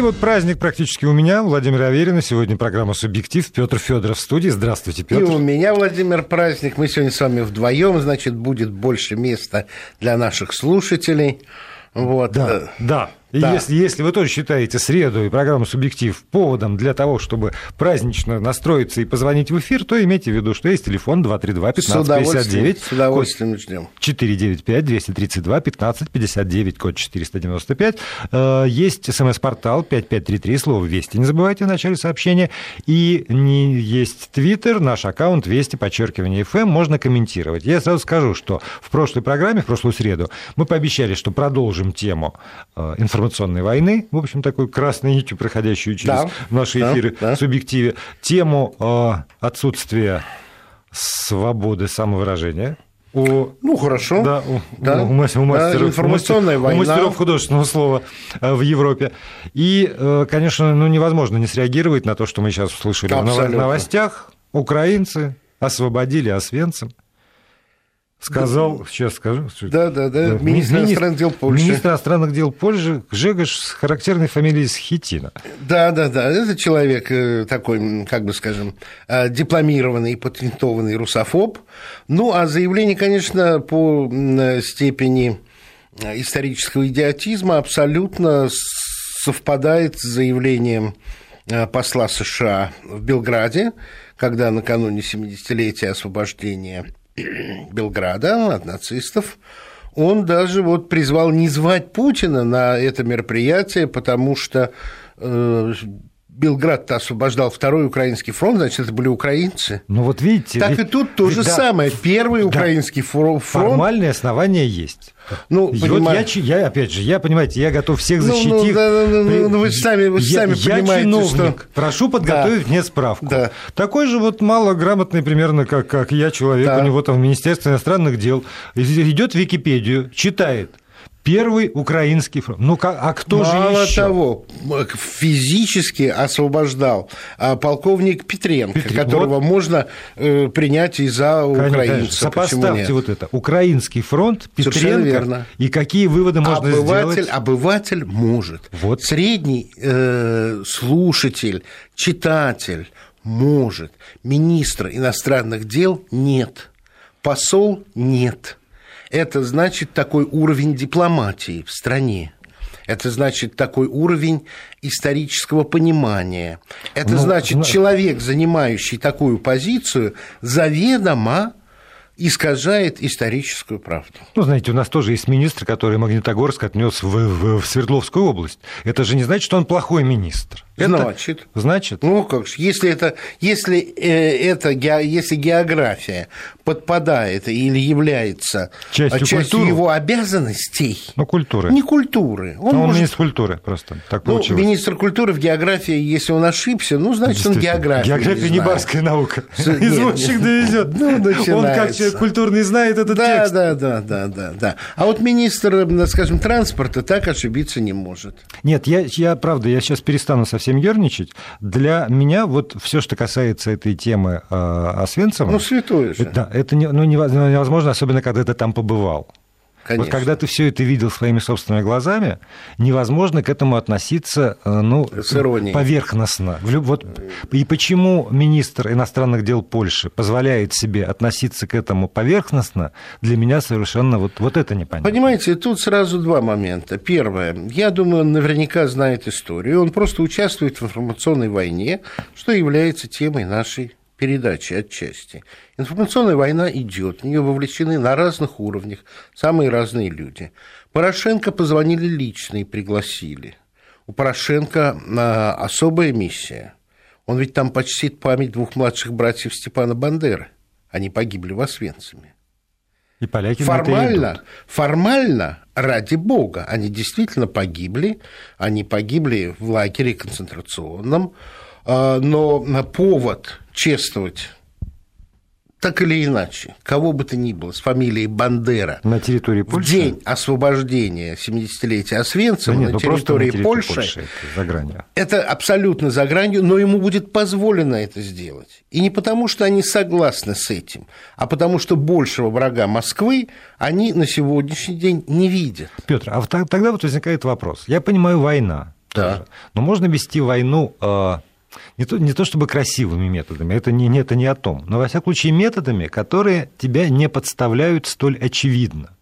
И вот праздник практически у меня, Владимир Аверина. Сегодня программа «Субъектив». Петр Федоров в студии. Здравствуйте, Петр. И у меня, Владимир, праздник. Мы сегодня с вами вдвоем, значит, будет больше места для наших слушателей. Вот. Да, да. Да. если, если вы тоже считаете среду и программу «Субъектив» поводом для того, чтобы празднично настроиться и позвонить в эфир, то имейте в виду, что есть телефон 232-1559. С удовольствием ждем. 495-232-1559, код 495. Э, есть смс-портал 5533, слово «Вести». Не забывайте в начале сообщения. И не есть твиттер, наш аккаунт «Вести», подчеркивание «ФМ», можно комментировать. Я сразу скажу, что в прошлой программе, в прошлую среду, мы пообещали, что продолжим тему информации э, информационной войны, в общем, такой красной нитью, проходящую через да, наши эфиры да, да. в субъективе, тему э, отсутствия свободы самовыражения, о, ну хорошо. Да, у, да. у, мастеров, да, информационная у мастеров, война. У мастеров художественного слова э, в Европе. И, э, конечно, ну, невозможно не среагировать на то, что мы сейчас услышали Абсолютно. в новостях. Украинцы освободили Освенцим сказал, сейчас скажу. Да, да, да, министр, министр иностранных дел Польши. Министр иностранных дел Польши Жегош с характерной фамилией Схитина. Да, да, да, это человек э, такой, как бы скажем, э, дипломированный, патентованный русофоб. Ну, а заявление, конечно, по степени э, исторического идиотизма абсолютно совпадает с заявлением посла США в Белграде, когда накануне 70-летия освобождения Белграда от нацистов, он даже вот призвал не звать Путина на это мероприятие, потому что э, Белград-то освобождал второй украинский фронт, значит, это были украинцы. Ну вот видите. Так ведь, и тут то же да, самое. Первый да, украинский фронт. Формальные основания есть. Ну, я, я, опять же, я, понимаете, я готов всех защитить. Ну, ну, ну, ну, ну, вы сами, вы я, сами я понимаете, чиновник, что... прошу подготовить да. мне справку. Да. Такой же вот малограмотный примерно, как, как я, человек, да. у него там в Министерстве иностранных дел, идет в Википедию, читает – Первый украинский фронт. Ну, а кто Мало же еще? того, физически освобождал а, полковник Петренко, Петр... которого вот. можно э, принять и за украинца. Сопоставьте вот это. Украинский фронт, Петренко. верно. И какие выводы можно обыватель, сделать? Обыватель может. Вот. Средний э, слушатель, читатель может. Министр иностранных дел нет. Посол нет это значит такой уровень дипломатии в стране. Это значит такой уровень исторического понимания. Это ну, значит ну... человек, занимающий такую позицию, заведомо искажает историческую правду. Ну, знаете, у нас тоже есть министр, который Магнитогорск отнес в, в, в Свердловскую область. Это же не значит, что он плохой министр. Это значит. Значит. Ну, как же, если это, если э, это, если география подпадает или является частью, частью его обязанностей. Ну, культуры. Не культуры. Он, ну, он может... министр культуры просто. Так ну, получилось. министр культуры в географии, если он ошибся, ну, значит, он географию География не, не барская наука. Извозчик довезет. Ну, Он как человек культурный знает этот да, текст. Да, да, да, да, да. А вот министр, скажем, транспорта так ошибиться не может. Нет, я, я правда, я сейчас перестану совсем совсем ерничать. Для меня вот все, что касается этой темы э, Освенцима... Ну, святое же. Да, это не, ну, невозможно, особенно когда ты там побывал. Конечно. Вот когда ты все это видел своими собственными глазами, невозможно к этому относиться э, ну, поверхностно. Вот, и почему министр иностранных дел Польши позволяет себе относиться к этому поверхностно, для меня совершенно вот, вот это непонятно. Понимаете, тут сразу два момента. Первое. Я думаю, он наверняка знает историю. Он просто участвует в информационной войне, что является темой нашей передачи отчасти. Информационная война идет, в нее вовлечены на разных уровнях самые разные люди. Порошенко позвонили лично и пригласили. У Порошенко а, особая миссия. Он ведь там почтит память двух младших братьев Степана Бандеры. Они погибли в Освенциме. И поляки формально, формально, ради бога, они действительно погибли. Они погибли в лагере концентрационном. А, но повод чествовать так или иначе, кого бы то ни было, с фамилией Бандера на территории Польши? в день освобождения 70-летия Освенцима да нет, на, ну территории на территории Польши, Польши это, за гранью. это абсолютно за гранью, но ему будет позволено это сделать. И не потому, что они согласны с этим, а потому, что большего врага Москвы они на сегодняшний день не видят. Петр, а тогда вот возникает вопрос. Я понимаю, война, Да. Но можно вести войну э, не то, не то чтобы красивыми методами, это не, это не о том, но, во всяком случае, методами, которые тебя не подставляют столь очевидно.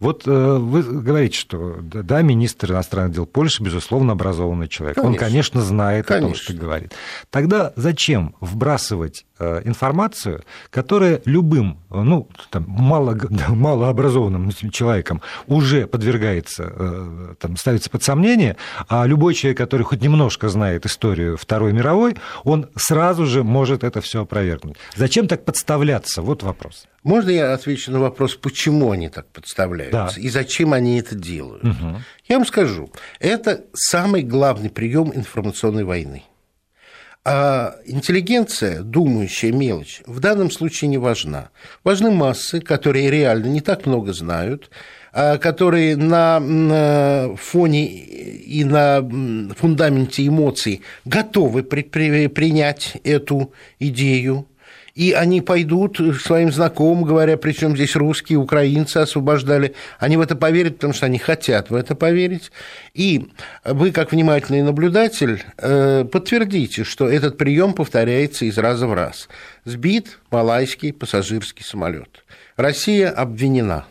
Вот э, вы говорите, что да, министр иностранных дел Польши, безусловно, образованный человек. Конечно. Он, конечно, знает конечно. о том, что говорит. Тогда зачем вбрасывать э, информацию, которая любым, ну, там, мало, малообразованным человеком уже подвергается, э, там, ставится под сомнение, а любой человек, который хоть немножко знает историю Второй мировой, он сразу же может это все опровергнуть. Зачем так подставляться? Вот вопрос. Можно я отвечу на вопрос, почему они так подставляются да. и зачем они это делают? Угу. Я вам скажу, это самый главный прием информационной войны. А интеллигенция, думающая мелочь, в данном случае не важна. Важны массы, которые реально не так много знают, а которые на фоне и на фундаменте эмоций готовы принять эту идею, и они пойдут своим знакомым, говоря, причем здесь русские, украинцы освобождали, они в это поверят, потому что они хотят в это поверить. И вы, как внимательный наблюдатель, э, подтвердите, что этот прием повторяется из раза в раз. Сбит малайский пассажирский самолет. Россия обвинена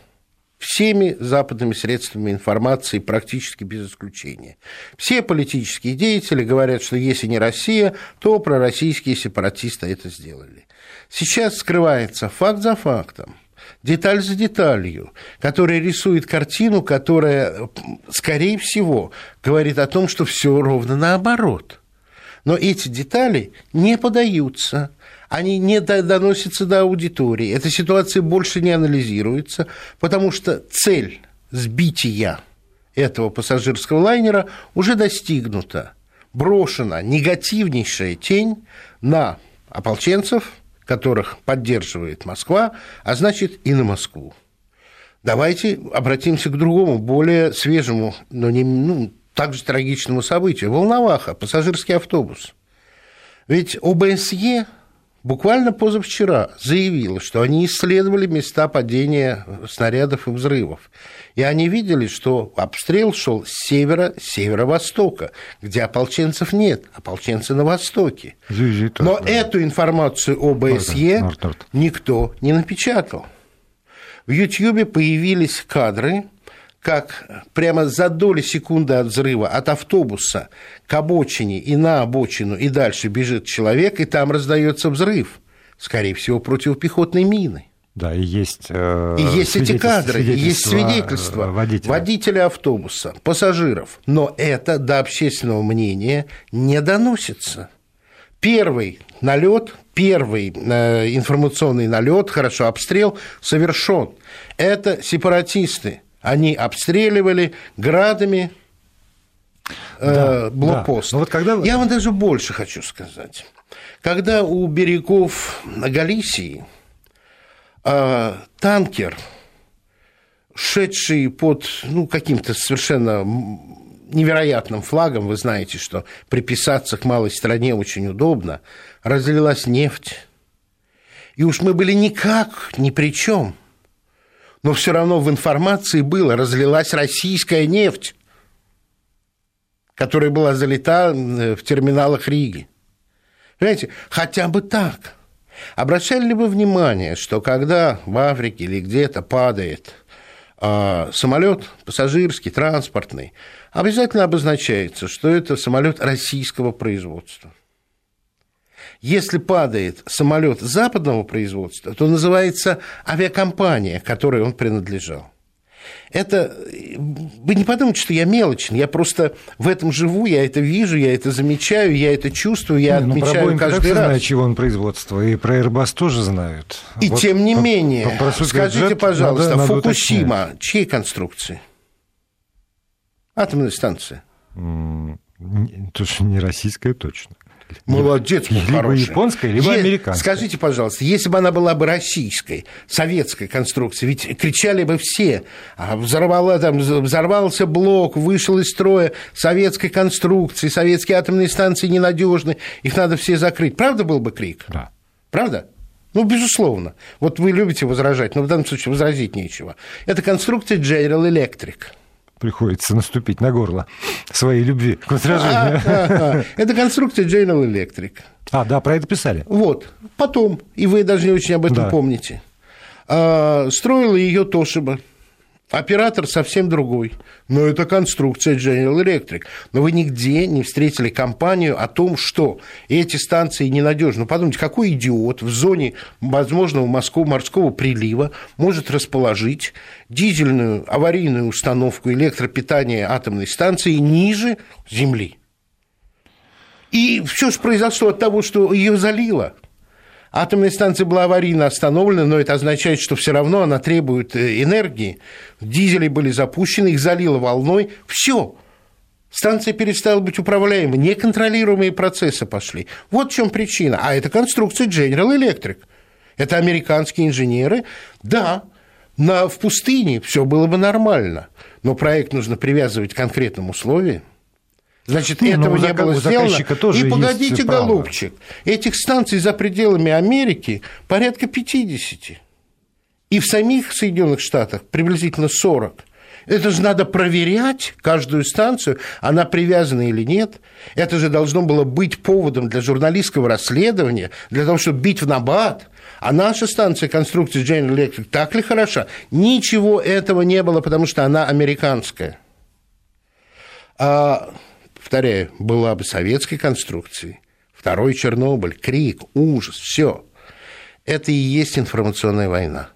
всеми западными средствами информации практически без исключения. Все политические деятели говорят, что если не Россия, то пророссийские сепаратисты это сделали. Сейчас скрывается факт за фактом, деталь за деталью, которая рисует картину, которая, скорее всего, говорит о том, что все ровно наоборот. Но эти детали не подаются, они не доносятся до аудитории. Эта ситуация больше не анализируется, потому что цель сбития этого пассажирского лайнера уже достигнута. Брошена негативнейшая тень на ополченцев – которых поддерживает Москва, а значит и на Москву. Давайте обратимся к другому, более свежему, но не ну, также трагичному событию. Волноваха, пассажирский автобус. Ведь ОБСЕ буквально позавчера заявила, что они исследовали места падения снарядов и взрывов. И они видели, что обстрел шел с севера, северо-востока, где ополченцев нет, ополченцы на востоке. Но эту информацию ОБСЕ никто не напечатал. В Ютьюбе появились кадры, как прямо за доли секунды от взрыва от автобуса к обочине и на обочину и дальше бежит человек, и там раздается взрыв, скорее всего, противопехотной мины. Да, и есть, э, и есть эти кадры, и есть свидетельства водителя. водителя автобуса, пассажиров. Но это до общественного мнения не доносится. Первый налет, первый э, информационный налет, хорошо, обстрел совершен. Это сепаратисты. Они обстреливали градами э, да, блокпост. Да. вот когда... Я вам даже больше хочу сказать. Когда у берегов Галисии а танкер, шедший под ну, каким-то совершенно невероятным флагом, вы знаете, что приписаться к малой стране очень удобно, разлилась нефть. И уж мы были никак ни при чем. Но все равно в информации было, разлилась российская нефть, которая была залита в терминалах Риги. Понимаете, хотя бы так – Обращали ли вы внимание, что когда в Африке или где-то падает э, самолет пассажирский, транспортный, обязательно обозначается, что это самолет российского производства. Если падает самолет западного производства, то называется авиакомпания, которой он принадлежал. Это, вы не подумайте, что я мелочен, я просто в этом живу, я это вижу, я это замечаю, я это чувствую, я ну, отмечаю каждый раз. знают, чего он производство, и про Airbus тоже знают. И вот тем не по, менее, по, по скажите, бюджет, пожалуйста, надо, Фукусима, надо чьей конструкции? Атомная станция. То, что не российская, точно. Молодец, либо хорошая. японская, либо е- американская. Скажите, пожалуйста, если бы она была бы российской, советской конструкции, ведь кричали бы все, а взорвало, там, взорвался блок, вышел из строя советской конструкции, советские атомные станции ненадежны, их надо все закрыть. Правда был бы крик? Да. Правда? Ну, безусловно. Вот вы любите возражать, но в данном случае возразить нечего. Это конструкция General Electric. Приходится наступить на горло своей любви к возражению. Это конструкция General Electric. А, да, про это писали. Вот, потом, и вы даже не очень об этом да. помните. А, строила ее Тошиба. Оператор совсем другой. Но это конструкция General Electric. Но вы нигде не встретили компанию о том, что эти станции ненадежны. Ну, подумайте, какой идиот в зоне возможного морского прилива может расположить дизельную аварийную установку электропитания атомной станции ниже Земли? И все же произошло от того, что ее залило. Атомная станция была аварийно остановлена, но это означает, что все равно она требует э, энергии. Дизели были запущены, их залило волной. Все. Станция перестала быть управляемой, неконтролируемые процессы пошли. Вот в чем причина. А это конструкция General Electric. Это американские инженеры. Да, на, в пустыне все было бы нормально, но проект нужно привязывать к конкретным условиям. Значит, не, этого не было сделано. Тоже и погодите, голубчик, этих станций за пределами Америки порядка 50. И в самих Соединенных Штатах приблизительно 40. Это же надо проверять каждую станцию, она привязана или нет. Это же должно было быть поводом для журналистского расследования, для того, чтобы бить в набат. А наша станция конструкции General Electric так ли хороша? Ничего этого не было, потому что она американская. Повторяю, была бы советской конструкцией, второй Чернобыль, крик, ужас, все. Это и есть информационная война.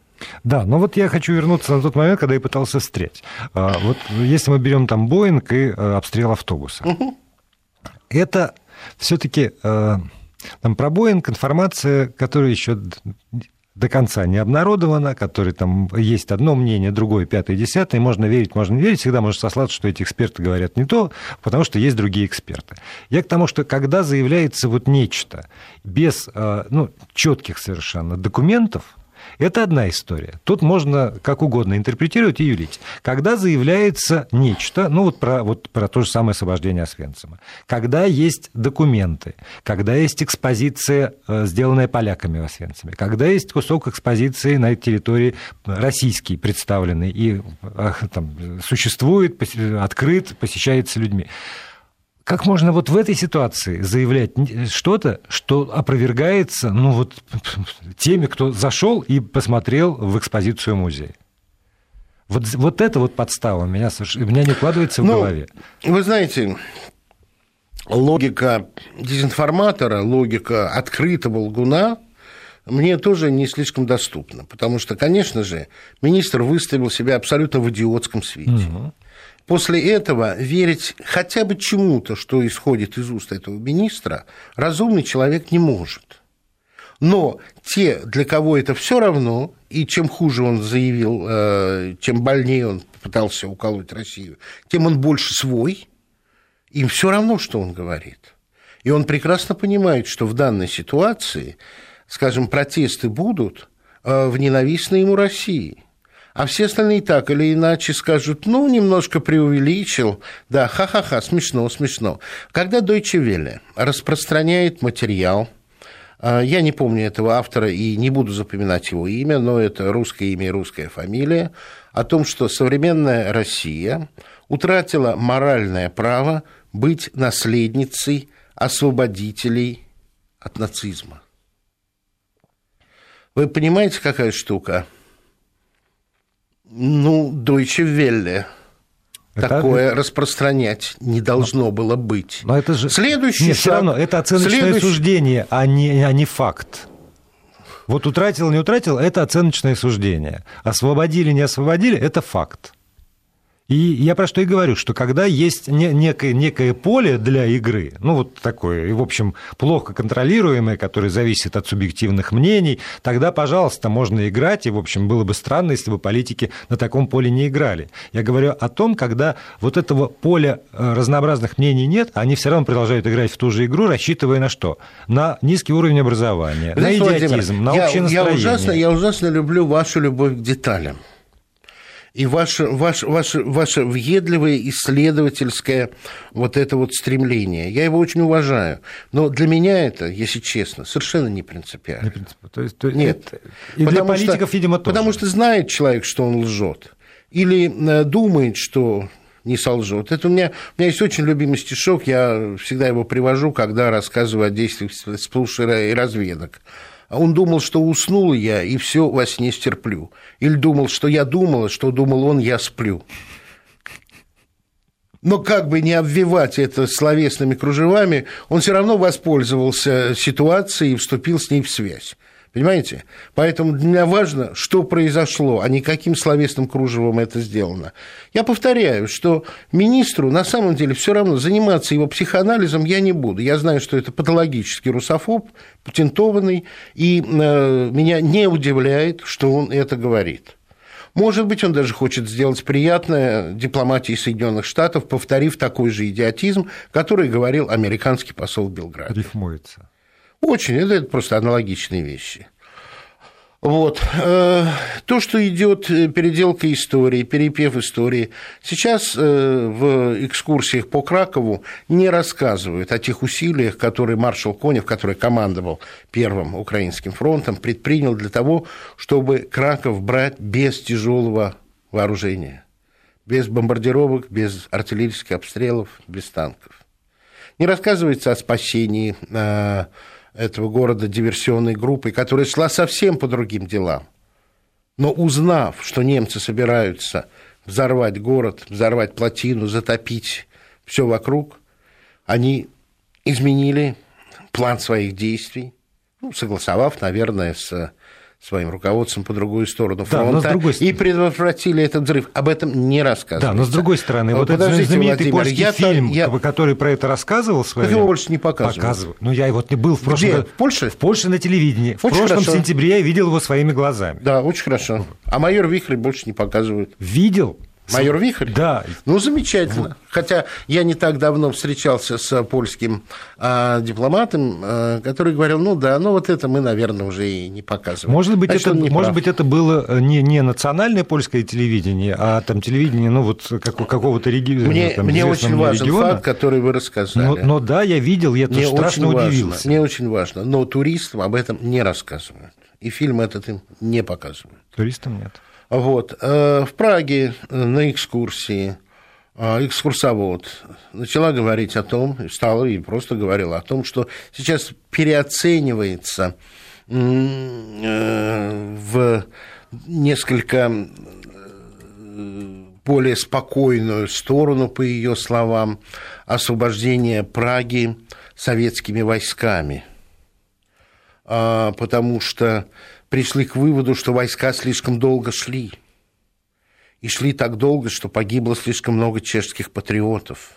Да, но вот я хочу вернуться на тот момент, когда я пытался встретить. А, вот если мы берем там Боинг и э, обстрел автобуса, угу. это все-таки э, там про Боинг информация, которая еще до конца не обнародовано, который там есть одно мнение, другое, пятое, десятое, можно верить, можно не верить, всегда можно сослаться, что эти эксперты говорят не то, потому что есть другие эксперты. Я к тому, что когда заявляется вот нечто без э, ну, четких совершенно документов, это одна история. Тут можно как угодно интерпретировать и юлить. Когда заявляется нечто, ну вот про, вот про то же самое освобождение Освенцима, когда есть документы, когда есть экспозиция, э, сделанная поляками в Освенциме, когда есть кусок экспозиции на территории российский представленный и э, там, существует, открыт, посещается людьми. Как можно вот в этой ситуации заявлять что-то, что опровергается ну, вот, теми, кто зашел и посмотрел в экспозицию музея? Вот, вот это вот подстава меня, меня не укладывается в ну, голове. Вы знаете, логика дезинформатора, логика открытого лгуна мне тоже не слишком доступна, потому что, конечно же, министр выставил себя абсолютно в идиотском свете. Угу. После этого верить хотя бы чему-то, что исходит из уст этого министра, разумный человек не может. Но те, для кого это все равно, и чем хуже он заявил, э, чем больнее он пытался уколоть Россию, тем он больше свой, им все равно, что он говорит. И он прекрасно понимает, что в данной ситуации, скажем, протесты будут э, в ненавистной ему России – а все остальные так или иначе скажут, ну, немножко преувеличил, да, ха-ха-ха, смешно, смешно. Когда Deutsche Welle распространяет материал, а, я не помню этого автора и не буду запоминать его имя, но это русское имя и русская фамилия, о том, что современная Россия утратила моральное право быть наследницей освободителей от нацизма. Вы понимаете, какая штука? Ну, Deutsche Welle. Это... Такое распространять не должно было быть. Но это же... Следующий Нет, шаг... все равно, это оценочное Следующий... суждение, а не, а не факт. Вот утратил, не утратил, это оценочное суждение. Освободили, не освободили, это факт. И я про что и говорю, что когда есть некое, некое поле для игры, ну вот такое, и, в общем, плохо контролируемое, которое зависит от субъективных мнений, тогда, пожалуйста, можно играть, и, в общем, было бы странно, если бы политики на таком поле не играли. Я говорю о том, когда вот этого поля э, разнообразных мнений нет, они все равно продолжают играть в ту же игру, рассчитывая на что? На низкий уровень образования, Знаете, на идиотизм, на общее я, настроение. Я ужасно, я ужасно люблю вашу любовь к деталям и ваше, ваше, ваше, ваше въедливое исследовательское вот это вот стремление. Я его очень уважаю. Но для меня это, если честно, совершенно не принципиально. Не принципиально. То есть, то Нет. И для политиков, что, видимо, тоже. Потому что знает человек, что он лжет. Или э, думает, что не солжет. Это у меня, у меня есть очень любимый стишок, я всегда его привожу, когда рассказываю о действиях спецслужб и разведок. Он думал, что уснул я, и все во сне стерплю. Или думал, что я думала, что думал он, я сплю. Но как бы не обвивать это словесными кружевами, он все равно воспользовался ситуацией и вступил с ней в связь. Понимаете? Поэтому для меня важно, что произошло, а не каким словесным кружевом это сделано. Я повторяю, что министру на самом деле все равно заниматься его психоанализом я не буду. Я знаю, что это патологический русофоб, патентованный, и э, меня не удивляет, что он это говорит. Может быть, он даже хочет сделать приятное дипломатии Соединенных Штатов, повторив такой же идиотизм, который говорил американский посол в Белграде. Рифмуется. Очень, это, это просто аналогичные вещи. Вот. Э, то, что идет э, переделка истории, перепев истории, сейчас э, в экскурсиях по Кракову не рассказывают о тех усилиях, которые маршал Конев, который командовал Первым Украинским фронтом, предпринял для того, чтобы Краков брать без тяжелого вооружения, без бомбардировок, без артиллерийских обстрелов, без танков. Не рассказывается о спасении этого города диверсионной группой, которая шла совсем по другим делам. Но узнав, что немцы собираются взорвать город, взорвать плотину, затопить все вокруг, они изменили план своих действий, ну, согласовав, наверное, с своим руководством по другую сторону фронта да, другой... и предотвратили этот взрыв. Об этом не рассказывается. Да, но с другой стороны, вот этот знаменитый Владимир, польский я фильм, я... который про это рассказывал, своем... его больше не показывают. Показывают. Ну, я вот не был в прошлом... Где? В Польше? В Польше на телевидении. Очень в прошлом хорошо. сентябре я видел его своими глазами. Да, очень хорошо. А майор Вихрь больше не показывают. Видел? Майор Вихрь? Да. Ну, замечательно. Хотя я не так давно встречался с польским а, дипломатом, а, который говорил, ну да, ну вот это мы, наверное, уже и не показываем. Может быть, Значит, это, может быть это было э, не, не национальное польское телевидение, а там телевидение, ну вот как, какого-то региона. Мне, там, мне очень важен региона. факт, который вы рассказали. Но, но да, я видел, я мне страшно очень удивился. Важно, мне очень важно, но туристам об этом не рассказывают. И фильм этот им не показывают. Туристам нет. Вот. Э, в Праге э, на экскурсии э, экскурсовод начала говорить о том, стала и просто говорила о том, что сейчас переоценивается в несколько более спокойную сторону, по ее словам, освобождение Праги советскими войсками. А, потому что пришли к выводу, что войска слишком долго шли. И шли так долго, что погибло слишком много чешских патриотов.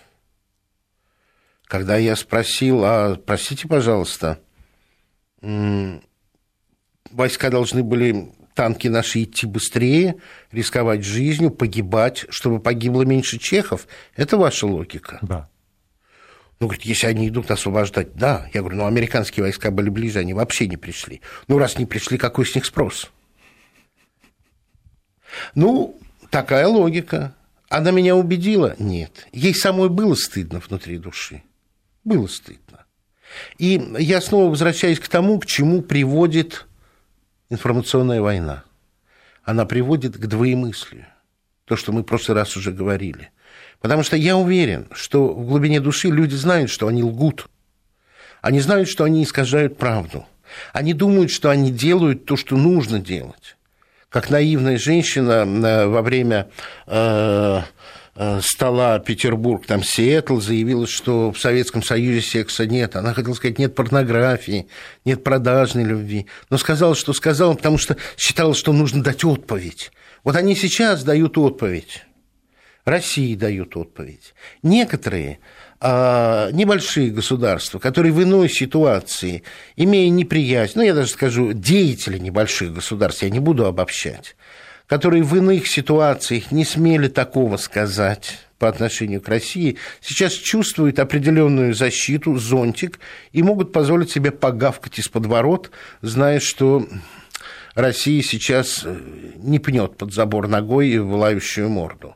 Когда я спросил, а простите, пожалуйста, войска должны были, танки наши, идти быстрее, рисковать жизнью, погибать, чтобы погибло меньше чехов. Это ваша логика? Да. Ну, говорит, если они идут освобождать, да. Я говорю, ну, американские войска были ближе, они вообще не пришли. Ну, раз не пришли, какой с них спрос? Ну, такая логика. Она меня убедила? Нет. Ей самой было стыдно внутри души. Было стыдно. И я снова возвращаюсь к тому, к чему приводит информационная война. Она приводит к двоемыслию. То, что мы в прошлый раз уже говорили. Потому что я уверен, что в глубине души люди знают, что они лгут. Они знают, что они искажают правду. Они думают, что они делают то, что нужно делать. Как наивная женщина э, во время э, э, стола Петербург, там Сиэтл, заявила, что в Советском Союзе секса нет. Она хотела сказать, нет порнографии, нет продажной любви. Но сказала, что сказала, потому что считала, что нужно дать отповедь. Вот они сейчас дают отповедь. России дают отповедь. Некоторые а, небольшие государства, которые в иной ситуации, имея неприязнь, ну, я даже скажу, деятели небольших государств, я не буду обобщать, которые в иных ситуациях не смели такого сказать по отношению к России, сейчас чувствуют определенную защиту, зонтик, и могут позволить себе погавкать из-под ворот, зная, что Россия сейчас не пнет под забор ногой в лающую морду.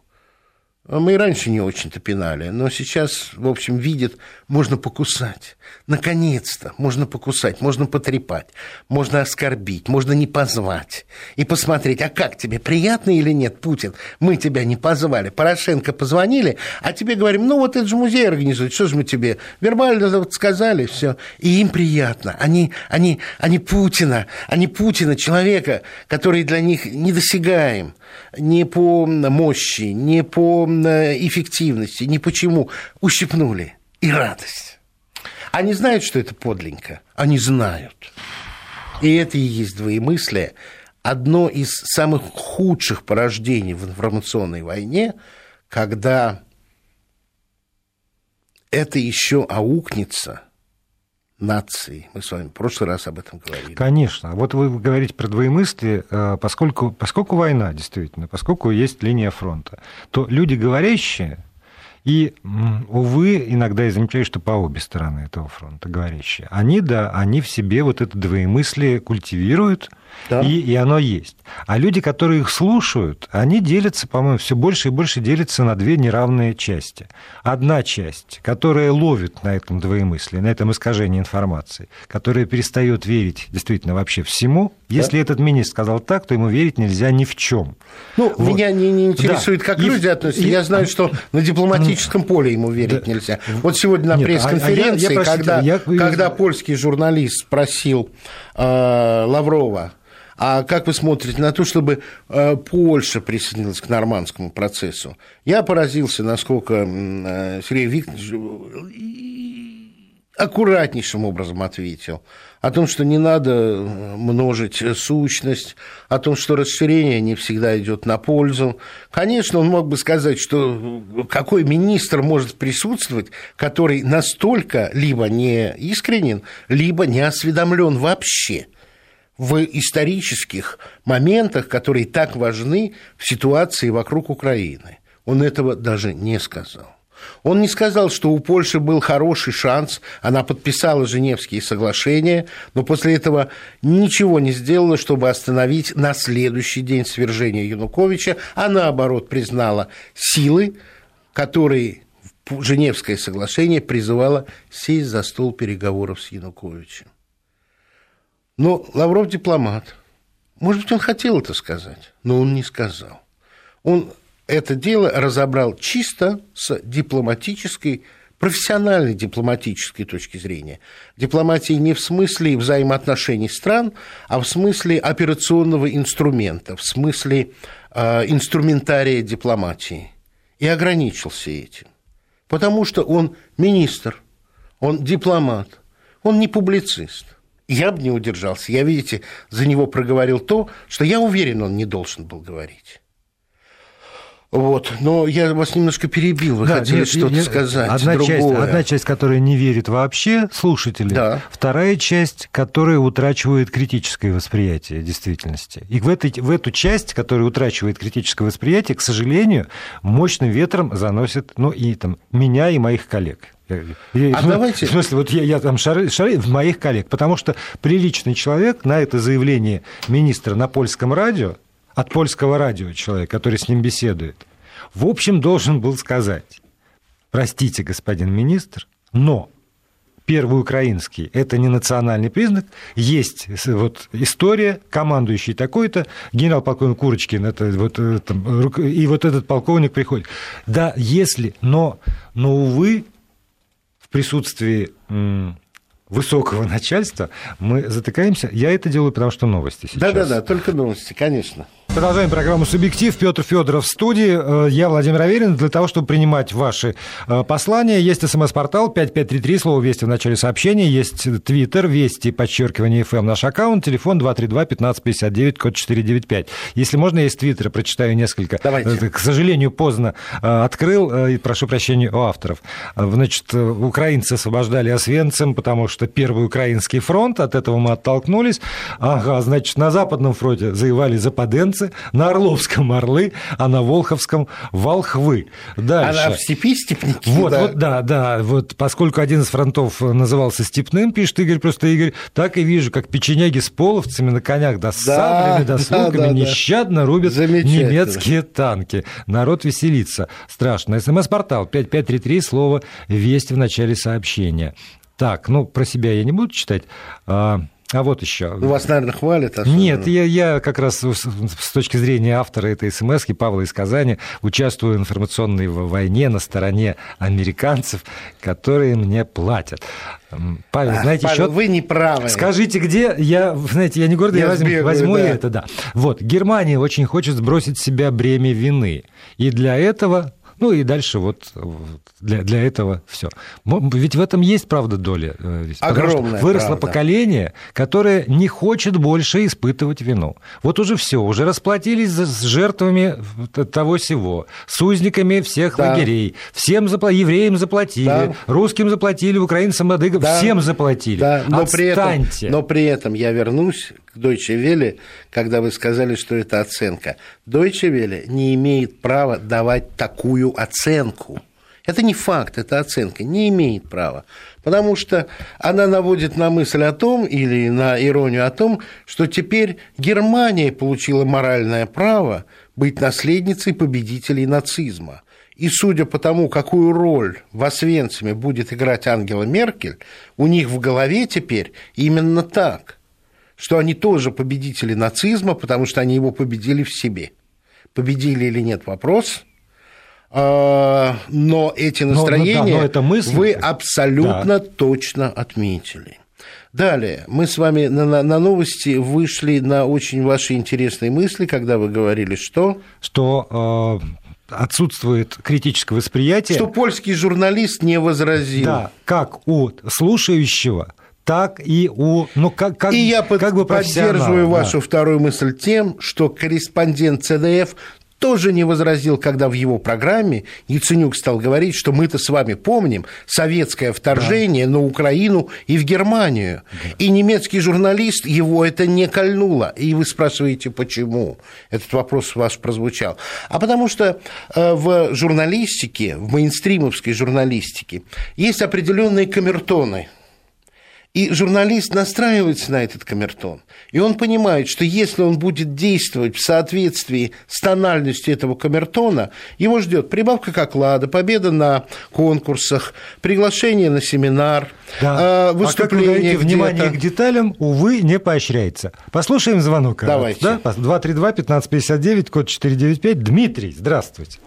Мы и раньше не очень-то пинали, но сейчас, в общем, видят, можно покусать. Наконец-то можно покусать, можно потрепать, можно оскорбить, можно не позвать. И посмотреть, а как тебе, приятно или нет, Путин? Мы тебя не позвали. Порошенко позвонили, а тебе говорим, ну вот это же музей организует, что же мы тебе вербально вот сказали, все. И им приятно. Они, они, они Путина, они Путина, человека, который для них недосягаем не по мощи, не по эффективности, не почему. Ущипнули. И радость. Они знают, что это подлинно. Они знают. И это и есть двоемыслие. Одно из самых худших порождений в информационной войне, когда это еще аукнется – нации. Мы с вами в прошлый раз об этом говорили. Конечно. Вот вы говорите про двоемыслие, э, поскольку, поскольку война, действительно, поскольку есть линия фронта, то люди говорящие, и, увы, иногда я замечаю, что по обе стороны этого фронта говорящие, они, да, они в себе вот это двоемыслие культивируют, да. и, и оно есть. А люди, которые их слушают, они делятся, по-моему, все больше и больше делятся на две неравные части. Одна часть, которая ловит на этом двоемыслии, на этом искажении информации, которая перестает верить действительно вообще всему. Да. Если этот министр сказал так, то ему верить нельзя ни в чем. Ну, вот. меня не, не интересует, да. как и, люди относятся. И, Я знаю, что на дипломатическом поле ему верить да. нельзя. Вот сегодня на пресс-конференции, а, а я, я, когда, я... когда польский журналист спросил э, Лаврова, а как вы смотрите на то, чтобы э, Польша присоединилась к нормандскому процессу? Я поразился, насколько э, Сергей Викторович аккуратнейшим образом ответил о том, что не надо э, множить сущность, о том, что расширение не всегда идет на пользу. Конечно, он мог бы сказать, что какой министр может присутствовать, который настолько либо не искренен, либо не осведомлен вообще – в исторических моментах, которые так важны в ситуации вокруг Украины. Он этого даже не сказал. Он не сказал, что у Польши был хороший шанс, она подписала Женевские соглашения, но после этого ничего не сделала, чтобы остановить на следующий день свержения Януковича, а наоборот признала силы, которые Женевское соглашение призывало сесть за стол переговоров с Януковичем. Но Лавров дипломат. Может быть, он хотел это сказать, но он не сказал. Он это дело разобрал чисто с дипломатической, профессиональной дипломатической точки зрения. Дипломатии не в смысле взаимоотношений стран, а в смысле операционного инструмента, в смысле э, инструментария дипломатии. И ограничился этим. Потому что он министр, он дипломат, он не публицист – я бы не удержался. Я, видите, за него проговорил то, что я уверен, он не должен был говорить. Вот, но я вас немножко перебил, вы да, хотели что-то сказать. Одна часть, одна часть, которая не верит вообще, слушатели. Да. Вторая часть, которая утрачивает критическое восприятие действительности. И в, этой, в эту часть, которая утрачивает критическое восприятие, к сожалению, мощным ветром заносит ну, и, там, меня и моих коллег. И, а ну, давайте... В смысле, вот я, я там шары, шары в моих коллег, потому что приличный человек на это заявление министра на польском радио, от польского радио человек, который с ним беседует, в общем, должен был сказать, простите, господин министр, но первый украинский – это не национальный признак. Есть вот история, командующий такой-то, генерал-полковник Курочкин, это вот, э, там, и вот этот полковник приходит. Да, если, но, но, увы, присутствии высокого начальства мы затыкаемся. Я это делаю, потому что новости сейчас. Да-да-да, только новости, конечно. Продолжаем программу «Субъектив». Петр Федоров в студии. Э, я Владимир Аверин. Для того, чтобы принимать ваши э, послания, есть смс-портал 5533, слово «Вести» в начале сообщения, есть твиттер, «Вести», подчеркивание «ФМ», наш аккаунт, телефон 232-1559, код 495. Если можно, есть твиттер, прочитаю несколько. Давайте. К сожалению, поздно э, открыл, и прошу прощения у авторов. Значит, украинцы освобождали Освенцим, потому что Первый Украинский фронт, от этого мы оттолкнулись. Ага, значит, на Западном фронте заевали западенцы, Черкесы, на Орловском Орлы, а на Волховском Волхвы. Дальше. А в степи степники? Вот, да. вот, да, да. Вот поскольку один из фронтов назывался степным, пишет Игорь, просто Игорь, так и вижу, как печеняги с половцами на конях да, с да, саблями, да, с луками да, да, нещадно рубят немецкие танки. Народ веселится. Страшно. СМС-портал 5533, слово «Весть» в начале сообщения. Так, ну, про себя я не буду читать. А, вот еще. Ну, вас, наверное, хвалят. Особенно. Нет, я, я как раз с точки зрения автора этой смс Павла из Казани участвую в информационной войне на стороне американцев, которые мне платят. Павел, а, знаете, Павел, счет... вы не правы. Скажите, где? Я, знаете, я не гордый, я, я возьму, сбегаю, возьму да. это, да. Вот, Германия очень хочет сбросить с себя бремя вины. И для этого ну и дальше вот для, для этого все. Ведь в этом есть, правда, доля. Э, Огромная выросло правда. поколение, которое не хочет больше испытывать вину. Вот уже все, уже расплатились с жертвами того всего, с узниками всех да. лагерей, всем запла... евреям заплатили, да. русским заплатили, украинцам, адыгам, да. всем заплатили. Да. Но, при этом, но при этом я вернусь к Deutsche Welle, когда вы сказали, что это оценка. Deutsche Welle не имеет права давать такую оценку. Это не факт, это оценка, не имеет права. Потому что она наводит на мысль о том, или на иронию о том, что теперь Германия получила моральное право быть наследницей победителей нацизма. И судя по тому, какую роль в Освенциме будет играть Ангела Меркель, у них в голове теперь именно так – что они тоже победители нацизма, потому что они его победили в себе. Победили или нет, вопрос. А, но эти настроения но, но, да, но это мысль. вы абсолютно да. точно отметили. Далее, мы с вами на, на, на новости вышли на очень ваши интересные мысли, когда вы говорили, что... Что э, отсутствует критическое восприятие. Что польский журналист не возразил. Да, как у слушающего так и у, ну как, как, и я как бы поддерживаю да. вашу вторую мысль тем, что корреспондент ЦДФ тоже не возразил, когда в его программе Яценюк стал говорить, что мы-то с вами помним советское вторжение да. на Украину и в Германию. Да. И немецкий журналист его это не кольнуло. И вы спрашиваете, почему? Этот вопрос ваш прозвучал. А потому что э, в журналистике, в мейнстримовской журналистике есть определенные камертоны – и журналист настраивается на этот камертон. И он понимает, что если он будет действовать в соответствии с тональностью этого камертона, его ждет прибавка к окладу, победа на конкурсах, приглашение на семинар, да. выступление. А как вы говорите, внимание к деталям, увы, не поощряется. Послушаем звонок. Давайте. Да? 232-1559, код 495. Дмитрий, здравствуйте.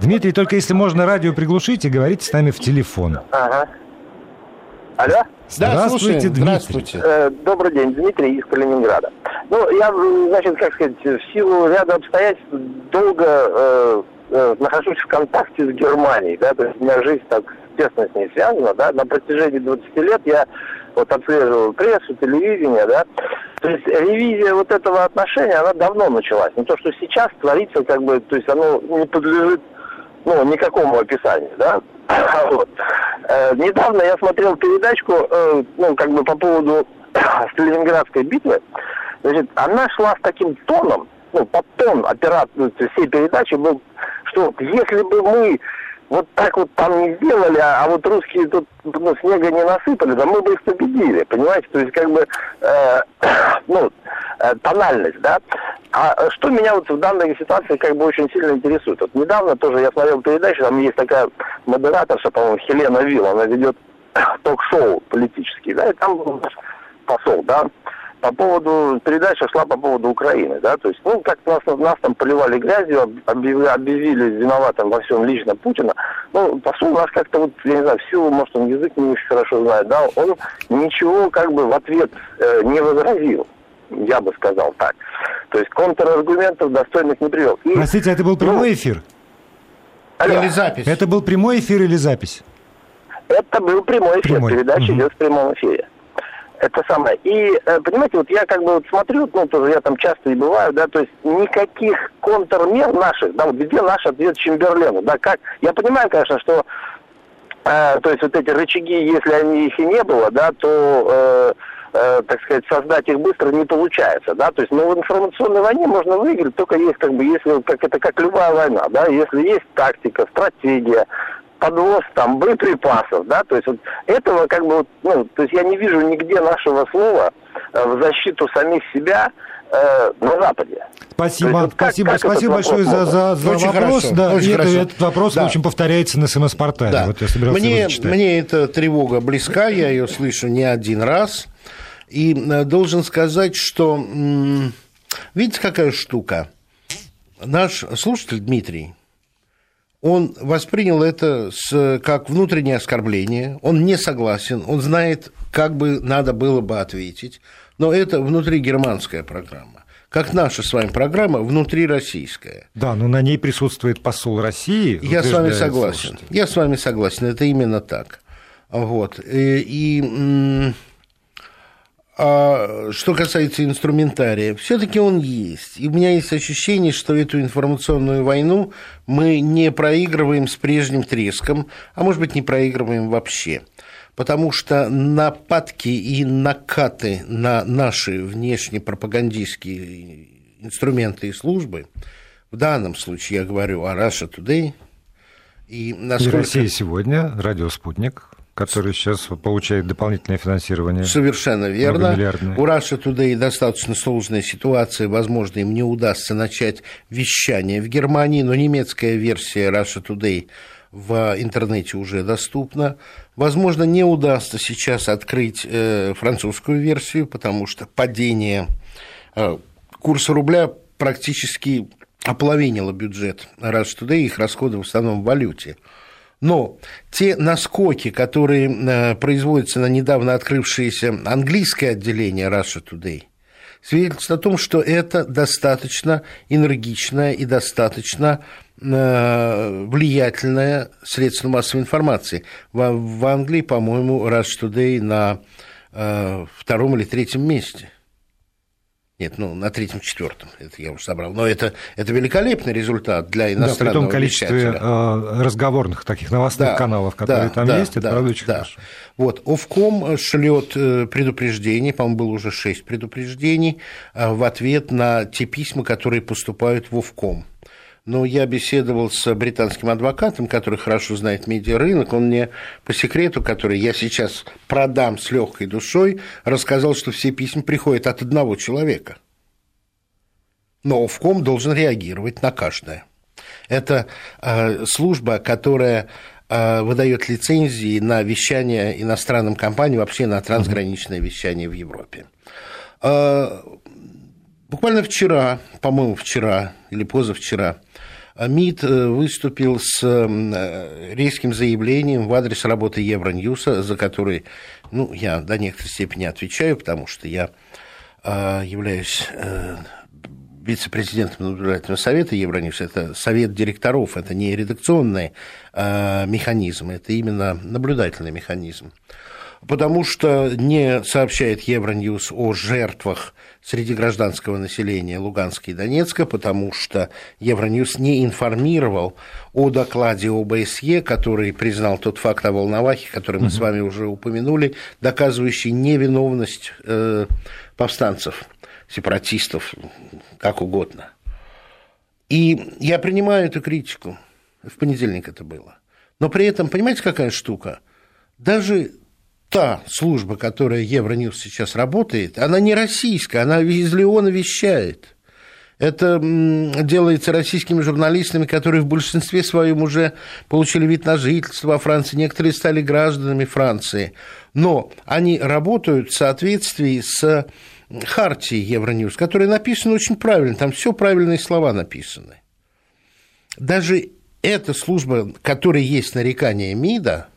Дмитрий, только если можно радио приглушить и говорите с нами в телефон. Ага. Алло? Здравствуйте, да, Дмитрий. Здравствуйте. Э, добрый день, Дмитрий из Калининграда. Ну, я, значит, как сказать, в силу ряда обстоятельств долго э, э, нахожусь в контакте с Германией, да, то есть у меня жизнь так тесно с ней связана, да, на протяжении 20 лет я вот отслеживал прессу, телевидение, да, то есть ревизия вот этого отношения, она давно началась. Не то, что сейчас творится, как бы, то есть оно не подлежит, ну, никакому описанию, да. Вот. Э, недавно я смотрел передачку, э, ну, как бы по поводу Сталинградской битвы. Значит, она шла с таким тоном, ну, под тон операции всей передачи был, что если бы мы вот так вот там не сделали, а, а вот русские тут ну, снега не насыпали, да мы бы их победили, понимаете? То есть как бы, э, ну, э, тональность, да? А что меня вот в данной ситуации как бы очень сильно интересует? Вот недавно тоже я смотрел передачу, там есть такая модераторша, по-моему, Хелена Вилл, она ведет ток-шоу политический, да, и там посол, да, по поводу, передача шла по поводу Украины, да, то есть, ну, как нас, нас там поливали грязью, объявили, объявили виноватым во всем лично Путина, ну, посол наш как-то вот, я не знаю, в силу, может, он язык не очень хорошо знает, да, он ничего как бы в ответ э, не возразил, я бы сказал так. То есть контраргументов достойных не привел. И, Простите, это был прямой ну, эфир? Алло. Или запись? Это был прямой эфир или запись? Это был прямой эфир, прямой. передача угу. идет в прямом эфире это самое. И, э, понимаете, вот я как бы вот смотрю, ну, тоже я там часто и бываю, да, то есть никаких контрмер наших, да, вот где наш ответ Чемберлену, да, как, я понимаю, конечно, что, э, то есть вот эти рычаги, если они их и не было, да, то, э, э, так сказать, создать их быстро не получается, да, то есть, но в информационной войне можно выиграть только есть, как бы, если, как это, как любая война, да, если есть тактика, стратегия, подвоз там боеприпасов, да, то есть вот этого как бы, ну, то есть я не вижу нигде нашего слова э, в защиту самих себя, э, на Западе. Спасибо, есть, вот спасибо, как, спасибо большое за, за, за очень вопрос. Хорошо, да, очень и это, этот вопрос да. очень повторяется на СМС-портале. Да. Вот я мне, мне эта тревога близка, я ее слышу не один раз. И э, должен сказать, что видите, какая штука? Наш слушатель Дмитрий, он воспринял это с, как внутреннее оскорбление, он не согласен, он знает, как бы надо было бы ответить, но это внутригерманская программа как наша с вами программа внутрироссийская. Да, но на ней присутствует посол России. Я с вами согласен. Слушайте. Я с вами согласен. Это именно так. Вот. И, и а что касается инструментария, все-таки он есть. И у меня есть ощущение, что эту информационную войну мы не проигрываем с прежним треском, а может быть, не проигрываем вообще. Потому что нападки и накаты на наши внешнепропагандистские инструменты и службы, в данном случае я говорю о Russia Today, и насколько... И Россия сегодня, радио «Спутник», который сейчас получает дополнительное финансирование. Совершенно верно. У Russia Today достаточно сложная ситуация. Возможно, им не удастся начать вещание в Германии, но немецкая версия Russia Today в интернете уже доступна. Возможно, не удастся сейчас открыть э, французскую версию, потому что падение э, курса рубля практически ополовинило бюджет Russia Today, их расходы в основном в валюте. Но те наскоки, которые э, производятся на недавно открывшееся английское отделение Russia Today, свидетельствуют о том, что это достаточно энергичное и достаточно э, влиятельное средство массовой информации. В, Англии, по-моему, Russia Today на э, втором или третьем месте – нет, ну, на третьем-четвертом, это я уже собрал. Но это, это великолепный результат для иностранного Да, при том количестве э, разговорных таких новостных да, каналов, которые да, там да, есть, это да, правда очень да. хорошо. Вот, Овком шлет э, предупреждение, по-моему, было уже шесть предупреждений э, в ответ на те письма, которые поступают в Овком но я беседовал с британским адвокатом, который хорошо знает медиарынок. Он мне по секрету, который я сейчас продам с легкой душой, рассказал, что все письма приходят от одного человека. Но Овком должен реагировать на каждое. Это э, служба, которая э, выдает лицензии на вещание иностранным компаниям, вообще на трансграничное вещание в Европе. Э, буквально вчера, по-моему, вчера или позавчера, МИД э, выступил с э, резким заявлением в адрес работы Евроньюса, за который ну, я до некоторой степени отвечаю, потому что я э, являюсь вице-президентом наблюдательного совета Евроньюс. Это совет директоров, это не редакционный механизм, это именно наблюдательный механизм потому что не сообщает Евроньюз о жертвах среди гражданского населения Луганска и Донецка, потому что Евроньюз не информировал о докладе ОБСЕ, который признал тот факт о Волновахе, который мы угу. с вами уже упомянули, доказывающий невиновность э, повстанцев, сепаратистов, как угодно. И я принимаю эту критику. В понедельник это было. Но при этом, понимаете, какая штука? Даже та служба, которая Евроньюз сейчас работает, она не российская, она из Леона вещает. Это делается российскими журналистами, которые в большинстве своем уже получили вид на жительство во Франции, некоторые стали гражданами Франции. Но они работают в соответствии с хартией Евроньюз, которая написана очень правильно, там все правильные слова написаны. Даже эта служба, которой есть нарекание МИДа,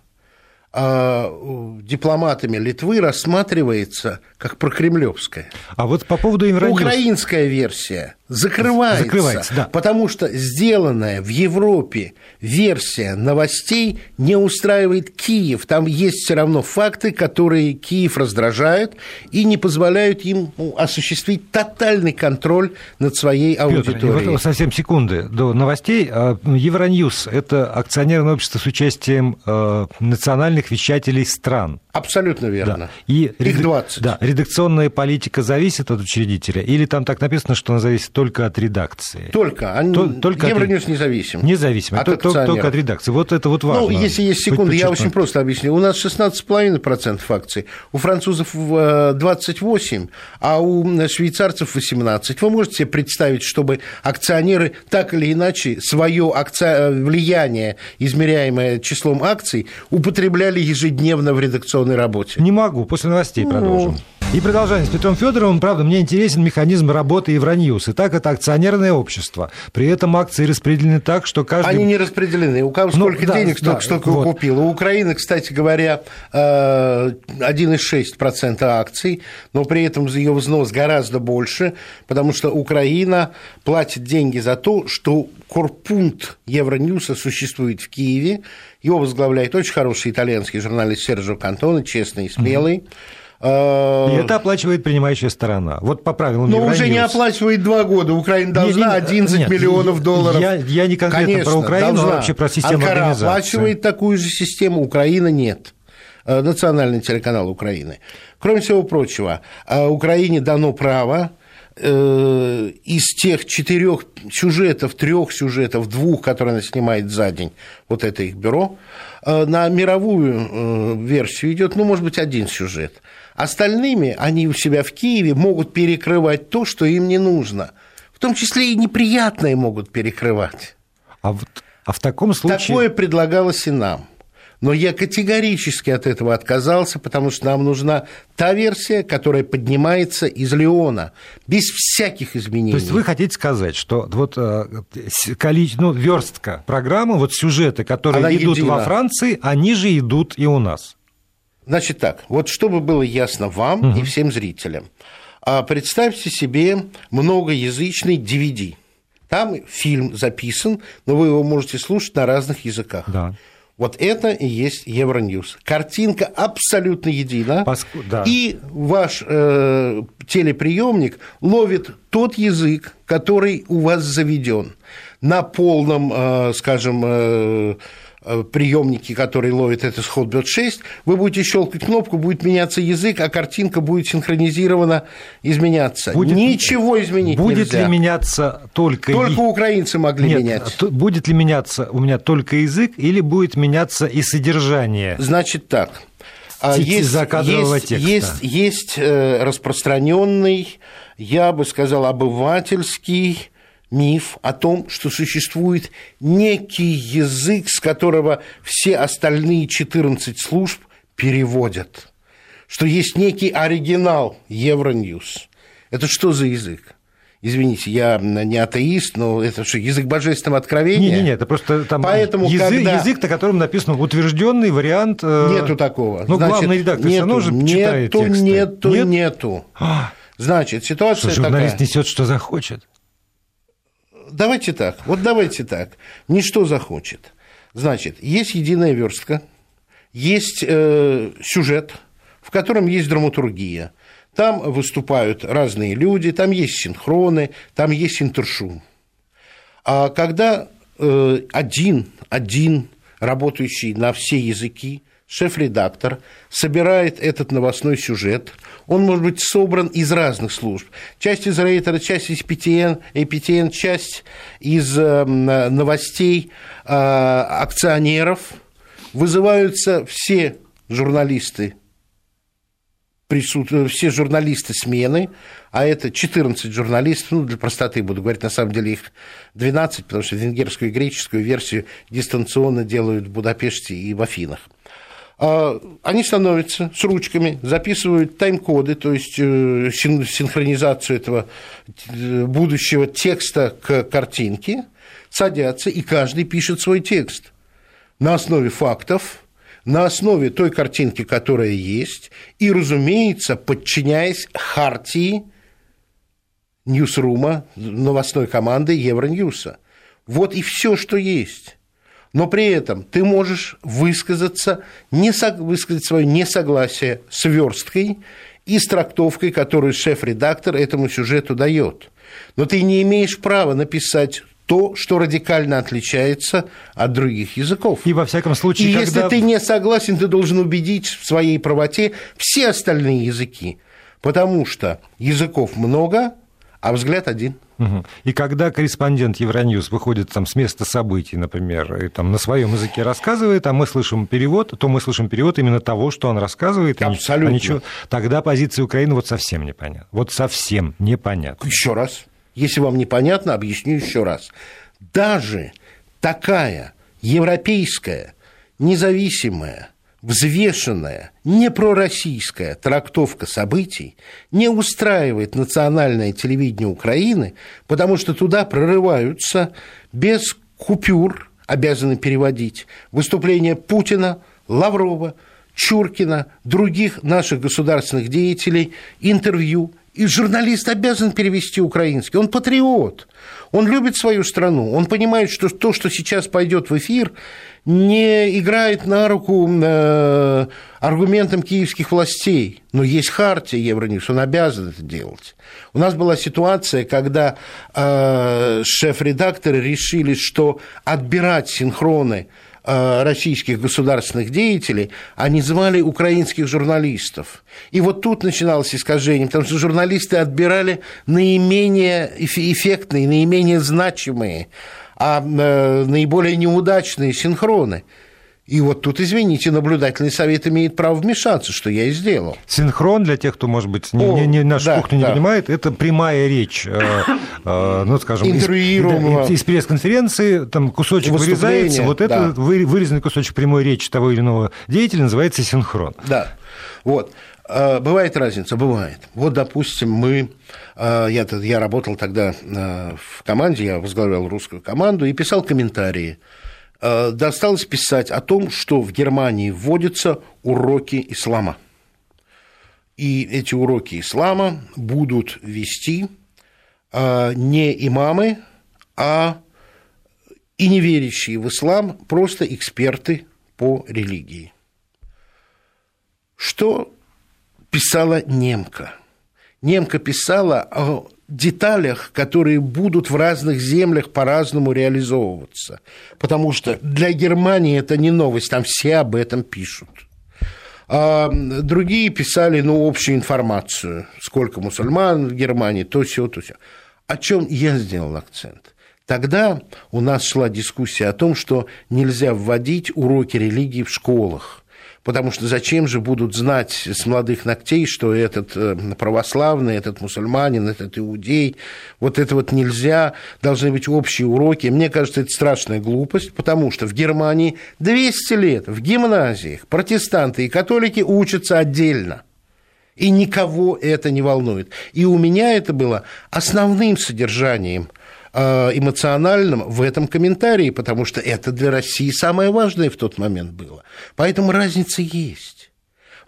дипломатами Литвы рассматривается как прокремлевская. А вот по поводу Евроньюз... Украинская версия закрывается, закрывается да. потому что сделанная в Европе версия новостей не устраивает Киев. Там есть все равно факты, которые Киев раздражают и не позволяют им ну, осуществить тотальный контроль над своей аудиторией. Петр, совсем секунды до новостей. А, Евроньюз – это акционерное общество с участием э, национальных вещателей стран – Абсолютно верно. Да. И Их 20. Да, редакционная политика зависит от учредителя, или там так написано, что она зависит только от редакции? Только. Они, То, только Евроньюз от... независим. Независим. От только, только от редакции. Вот это вот важно. Ну, если есть секунда, я очень просто объясню. У нас 16,5% акций, у французов 28%, а у швейцарцев 18%. Вы можете себе представить, чтобы акционеры так или иначе свое акци... влияние, измеряемое числом акций, употребляли ежедневно в редакционном редакционной работе? Не могу, после новостей ну... продолжим. И продолжаем с Петром Федоровым. Правда, мне интересен механизм работы Евроньюз. Итак, это акционерное общество. При этом акции распределены так, что каждый... Они не распределены. У кого ну, сколько да, денег, да, столько вот. купил. У Украины, кстати говоря, 1,6% э, акций, но при этом ее взнос гораздо больше, потому что Украина платит деньги за то, что корпункт Евроньюса существует в Киеве. Его возглавляет очень хороший итальянский журналист Серджо Кантоне, честный и смелый. А, и это оплачивает принимающая сторона. Вот по правилам Но уже не оплачивает два года. Украина должна 11 нет, миллионов долларов. Я, я не конкретно Конечно, про Украину, должна. а вообще про систему Анкара организации. оплачивает такую же систему, Украина нет. Э, национальный телеканал Украины. Кроме всего прочего, э, Украине дано право э, из тех четырех сюжетов, трех сюжетов, двух, которые она снимает за день, вот это их бюро, на мировую версию идет, ну, может быть, один сюжет. Остальными они у себя в Киеве могут перекрывать то, что им не нужно. В том числе и неприятное могут перекрывать. А, вот, а в таком случае... Такое предлагалось и нам. Но я категорически от этого отказался, потому что нам нужна та версия, которая поднимается из Леона, без всяких изменений. То есть вы хотите сказать, что вот э, ну, верстка программы, вот сюжеты, которые Она идут едина. во Франции, они же идут и у нас. Значит так, вот чтобы было ясно вам угу. и всем зрителям, а представьте себе многоязычный DVD. Там фильм записан, но вы его можете слушать на разных языках. Да. Вот это и есть Евроньюз. Картинка абсолютно едина, Поску... да. и ваш э, телеприемник ловит тот язык, который у вас заведен на полном, э, скажем, Э, приемники, которые ловят этот Hotbird 6, вы будете щелкать кнопку, будет меняться язык, а картинка будет синхронизирована, изменяться. Будет, Ничего изменить будет нельзя. Ли меняться только... Только украинцы могли Нет, менять. Будет ли меняться у меня только язык или будет меняться и содержание? Значит так. А есть, есть, текста. есть, есть э, распространенный, я бы сказал, обывательский миф о том, что существует некий язык, с которого все остальные 14 служб переводят, что есть некий оригинал Евроньюз. Это что за язык? Извините, я не атеист, но это что, язык божественного откровения? Нет, нет, нет, это просто там Поэтому, язык, когда... язык, на котором написан утвержденный вариант. Э, нету такого. Ну, главный редактор нету, все равно же читает нету, тексты. Нету, Нет? нету. А, Значит, ситуация что, журналист такая. несет, что захочет давайте так, вот давайте так, ничто захочет. Значит, есть единая верстка, есть э, сюжет, в котором есть драматургия. Там выступают разные люди, там есть синхроны, там есть интершум. А когда э, один, один работающий на все языки шеф-редактор собирает этот новостной сюжет. Он может быть собран из разных служб. Часть из Рейтера, часть из ПТН, APTN, часть из э, новостей э, акционеров. Вызываются все журналисты присут... все журналисты смены, а это 14 журналистов, ну, для простоты буду говорить, на самом деле их 12, потому что венгерскую и греческую версию дистанционно делают в Будапеште и в Афинах – они становятся с ручками, записывают тайм-коды, то есть э, синхронизацию этого э, будущего текста к картинке, садятся, и каждый пишет свой текст на основе фактов, на основе той картинки, которая есть, и, разумеется, подчиняясь хартии Ньюсрума, новостной команды Евроньюса. Вот и все, что есть но при этом ты можешь высказаться, не со, высказать свое несогласие с версткой и с трактовкой, которую шеф-редактор этому сюжету дает. Но ты не имеешь права написать то, что радикально отличается от других языков. И во всяком случае, И когда... если ты не согласен, ты должен убедить в своей правоте все остальные языки, потому что языков много, а взгляд один. Угу. И когда корреспондент Евроньюз выходит там с места событий, например, и там на своем языке рассказывает, а мы слышим перевод, то мы слышим перевод именно того, что он рассказывает. Абсолютно. А ничего... Тогда позиция Украины вот совсем непонятна. Вот совсем непонятна. Еще раз. Если вам непонятно, объясню еще раз. Даже такая европейская, независимая, взвешенная, не пророссийская трактовка событий не устраивает национальное телевидение Украины, потому что туда прорываются без купюр, обязаны переводить, выступления Путина, Лаврова, Чуркина, других наших государственных деятелей, интервью. И журналист обязан перевести украинский. Он патриот. Он любит свою страну. Он понимает, что то, что сейчас пойдет в эфир, не играет на руку э, аргументам киевских властей. Но есть хартия Евроньюз, он обязан это делать. У нас была ситуация, когда э, шеф-редакторы решили, что отбирать синхроны российских государственных деятелей, они звали украинских журналистов. И вот тут начиналось искажение, потому что журналисты отбирали наименее эффектные, наименее значимые а э, наиболее неудачные синхроны. И вот тут, извините, наблюдательный совет имеет право вмешаться, что я и сделал. Синхрон, для тех, кто, может быть, не, не, не нашу да, кухню не да. понимает, это прямая речь, э, э, ну, скажем, из, Интервьюируемого. из, из пресс-конференции, там кусочек вырезается, вот да. это вы- вырезанный кусочек прямой речи того или иного деятеля называется синхрон. Да, вот. Э, Бывает разница, бывает. Вот, допустим, мы, э, я, я работал тогда э, в команде, я возглавлял русскую команду и писал комментарии. Э, Досталось писать о том, что в Германии вводятся уроки ислама. И эти уроки ислама будут вести э, не имамы, а и не верящие в ислам, просто эксперты по религии. Что писала немка? Немка писала о деталях, которые будут в разных землях по-разному реализовываться. Потому что для Германии это не новость, там все об этом пишут. А другие писали, ну, общую информацию. Сколько мусульман в Германии, то все, то все. О чем я сделал акцент? Тогда у нас шла дискуссия о том, что нельзя вводить уроки религии в школах. Потому что зачем же будут знать с молодых ногтей, что этот э, православный, этот мусульманин, этот иудей, вот это вот нельзя, должны быть общие уроки. Мне кажется, это страшная глупость, потому что в Германии 200 лет в гимназиях протестанты и католики учатся отдельно. И никого это не волнует. И у меня это было основным содержанием эмоциональным в этом комментарии, потому что это для России самое важное в тот момент было. Поэтому разница есть.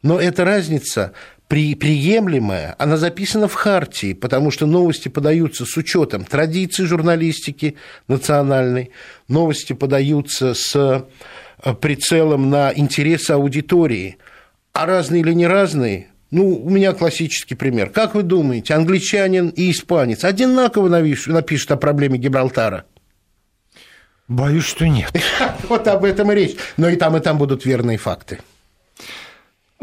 Но эта разница при, приемлемая, она записана в Хартии, потому что новости подаются с учетом традиций журналистики национальной, новости подаются с э, прицелом на интересы аудитории. А разные или не разные, ну, у меня классический пример. Как вы думаете, англичанин и испанец одинаково напишут о проблеме Гибралтара? Боюсь, что нет. Вот об этом и речь. Но и там, и там будут верные факты.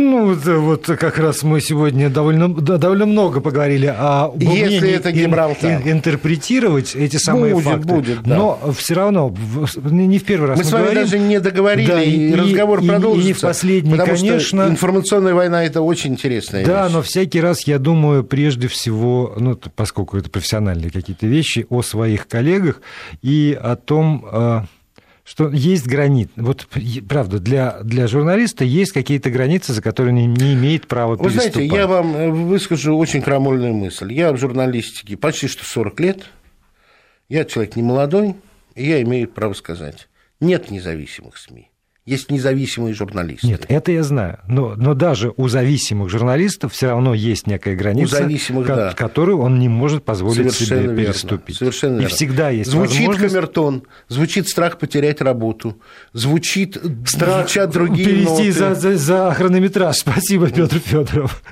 Ну, да, вот как раз мы сегодня довольно, довольно много поговорили о Если это ин- Гибралтар. ин- интерпретировать эти самые Будет, факты. будет, да. Но все равно не в первый раз Мы с вами говорим. даже не договорили, Да, и, и- разговор и- и продолжится. не в последний, потому конечно. что информационная война – это очень интересная Да, вещь. но всякий раз я думаю прежде всего, ну, поскольку это профессиональные какие-то вещи, о своих коллегах и о том, э, что есть границы. Вот правда, для, для журналиста есть какие-то границы, за которые он не имеет права Вы знаете, переступать. я вам э, выскажу очень крамольную мысль. Я в журналистике почти что 40 лет. Я человек не молодой, и я имею право сказать. Нет независимых СМИ. Есть независимые журналисты. Нет, это я знаю. Но, но даже у зависимых журналистов все равно есть некая граница, зависимых, ко- да. которую он не может позволить себе Совершенно верно. переступить. Совершенно И верно. всегда есть Звучит возможность камертон, звучит страх потерять работу, звучит страх, звучат другие перейти ноты. за, за, за хронометраж. Спасибо, Петр Федоров.